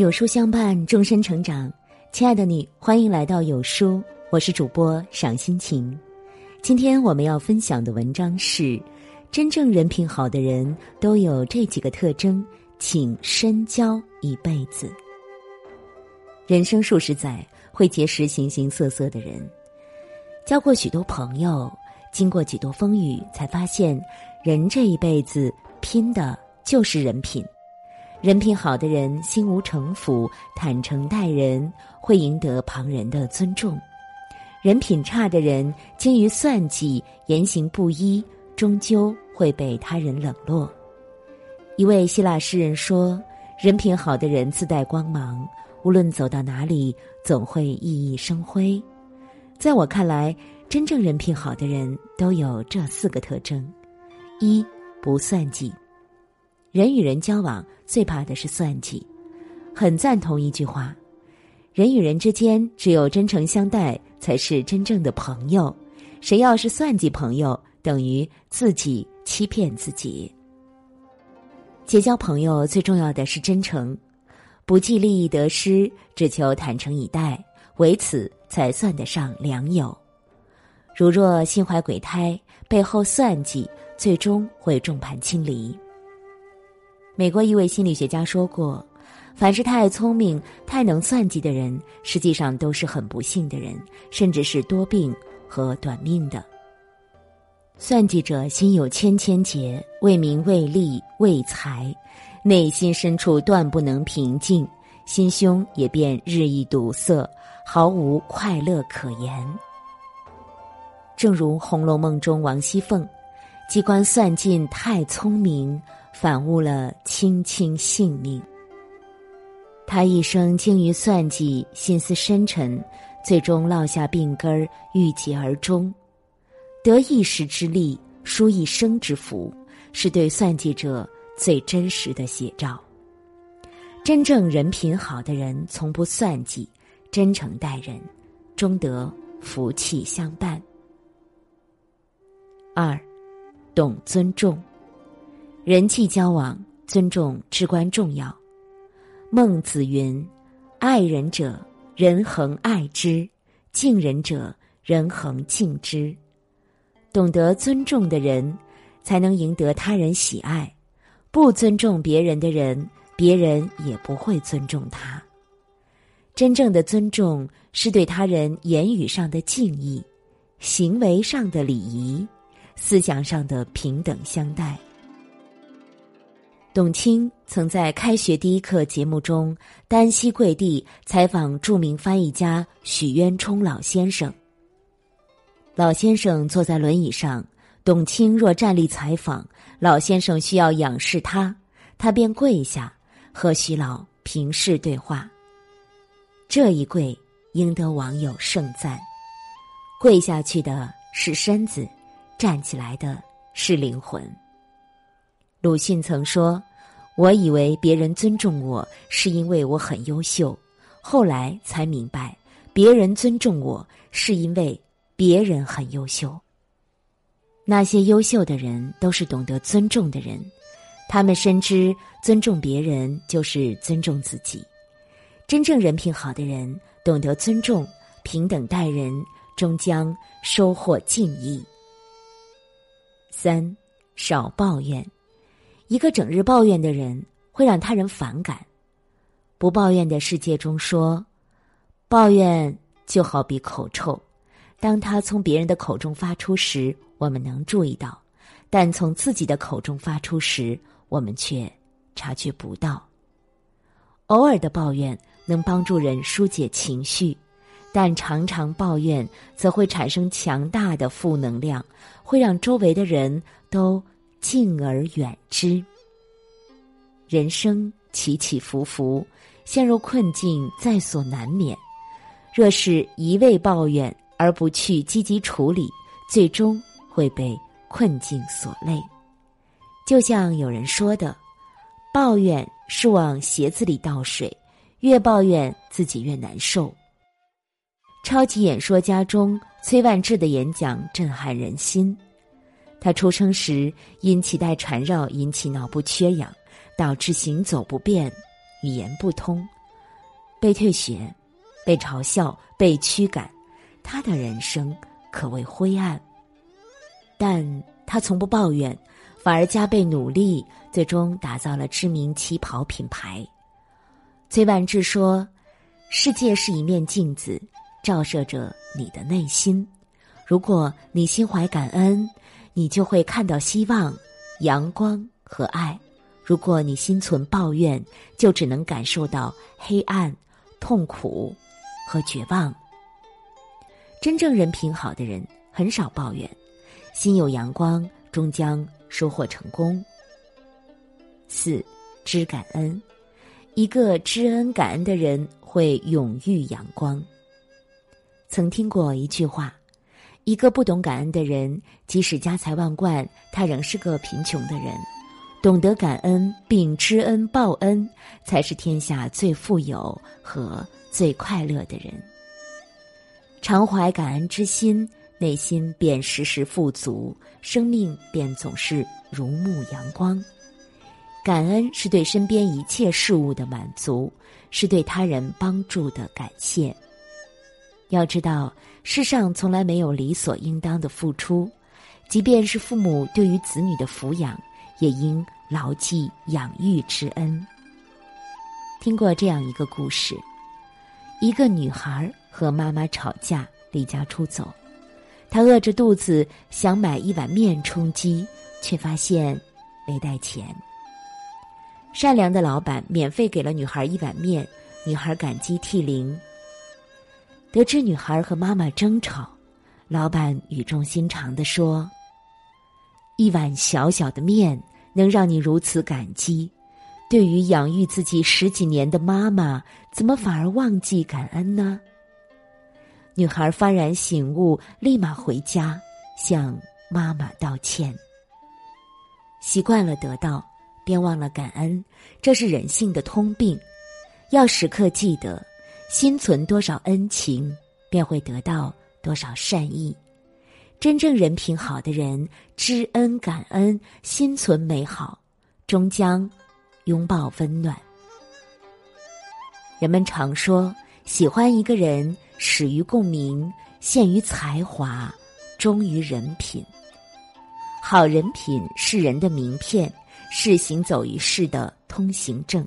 有书相伴，终身成长。亲爱的你，欢迎来到有书，我是主播赏心情。今天我们要分享的文章是：真正人品好的人都有这几个特征，请深交一辈子。人生数十载，会结识形形色色的人，交过许多朋友，经过几多风雨，才发现，人这一辈子拼的就是人品。人品好的人，心无城府，坦诚待人，会赢得旁人的尊重；人品差的人，精于算计，言行不一，终究会被他人冷落。一位希腊诗人说：“人品好的人自带光芒，无论走到哪里，总会熠熠生辉。”在我看来，真正人品好的人都有这四个特征：一不算计。人与人交往最怕的是算计，很赞同一句话：人与人之间只有真诚相待才是真正的朋友。谁要是算计朋友，等于自己欺骗自己。结交朋友最重要的是真诚，不计利益得失，只求坦诚以待，唯此才算得上良友。如若心怀鬼胎，背后算计，最终会众叛亲离。美国一位心理学家说过：“凡是太聪明、太能算计的人，实际上都是很不幸的人，甚至是多病和短命的。算计者心有千千结，为名、为利、为财，内心深处断不能平静，心胸也便日益堵塞，毫无快乐可言。”正如《红楼梦》中王熙凤，机关算尽太聪明。反误了卿卿性命。他一生精于算计，心思深沉，最终落下病根儿，郁结而终。得一时之利，输一生之福，是对算计者最真实的写照。真正人品好的人，从不算计，真诚待人，终得福气相伴。二，懂尊重。人际交往，尊重至关重要。孟子云：“爱人者，人恒爱之；敬人者，人恒敬之。”懂得尊重的人，才能赢得他人喜爱。不尊重别人的人，别人也不会尊重他。真正的尊重，是对他人言语上的敬意，行为上的礼仪，思想上的平等相待。董卿曾在《开学第一课》节目中单膝跪地采访著名翻译家许渊冲老先生。老先生坐在轮椅上，董卿若站立采访，老先生需要仰视他，他便跪下和许老平视对话。这一跪赢得网友盛赞。跪下去的是身子，站起来的是灵魂。鲁迅曾说：“我以为别人尊重我是因为我很优秀，后来才明白，别人尊重我是因为别人很优秀。那些优秀的人都是懂得尊重的人，他们深知尊重别人就是尊重自己。真正人品好的人，懂得尊重、平等待人，终将收获敬意。三，少抱怨。”一个整日抱怨的人会让他人反感。不抱怨的世界中说，抱怨就好比口臭，当他从别人的口中发出时，我们能注意到；但从自己的口中发出时，我们却察觉不到。偶尔的抱怨能帮助人疏解情绪，但常常抱怨则会产生强大的负能量，会让周围的人都。敬而远之。人生起起伏伏，陷入困境在所难免。若是一味抱怨而不去积极处理，最终会被困境所累。就像有人说的：“抱怨是往鞋子里倒水，越抱怨自己越难受。”超级演说家中，崔万志的演讲震撼人心。他出生时因脐带缠绕引起脑部缺氧，导致行走不便、语言不通。被退学，被嘲笑，被驱赶，他的人生可谓灰暗。但他从不抱怨，反而加倍努力，最终打造了知名旗袍品牌。崔万志说：“世界是一面镜子，照射着你的内心。如果你心怀感恩，你就会看到希望、阳光和爱；如果你心存抱怨，就只能感受到黑暗、痛苦和绝望。真正人品好的人很少抱怨。”心有阳光，终将收获成功。四，知感恩。一个知恩感恩的人会永遇阳光。曾听过一句话：一个不懂感恩的人，即使家财万贯，他仍是个贫穷的人。懂得感恩并知恩报恩，才是天下最富有和最快乐的人。常怀感恩之心。内心便时时富足，生命便总是如沐阳光。感恩是对身边一切事物的满足，是对他人帮助的感谢。要知道，世上从来没有理所应当的付出，即便是父母对于子女的抚养，也应牢记养育之恩。听过这样一个故事：一个女孩和妈妈吵架，离家出走。她饿着肚子想买一碗面充饥，却发现没带钱。善良的老板免费给了女孩一碗面，女孩感激涕零。得知女孩和妈妈争吵，老板语重心长地说：“一碗小小的面能让你如此感激，对于养育自己十几年的妈妈，怎么反而忘记感恩呢？”女孩幡然醒悟，立马回家向妈妈道歉。习惯了得到，便忘了感恩，这是人性的通病。要时刻记得，心存多少恩情，便会得到多少善意。真正人品好的人，知恩感恩，心存美好，终将拥抱温暖。人们常说，喜欢一个人。始于共鸣，陷于才华，忠于人品。好人品是人的名片，是行走于世的通行证。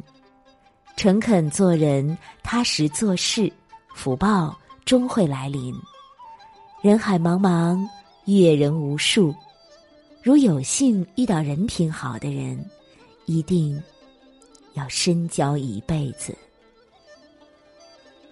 诚恳做人，踏实做事，福报终会来临。人海茫茫，阅人无数，如有幸遇到人品好的人，一定要深交一辈子。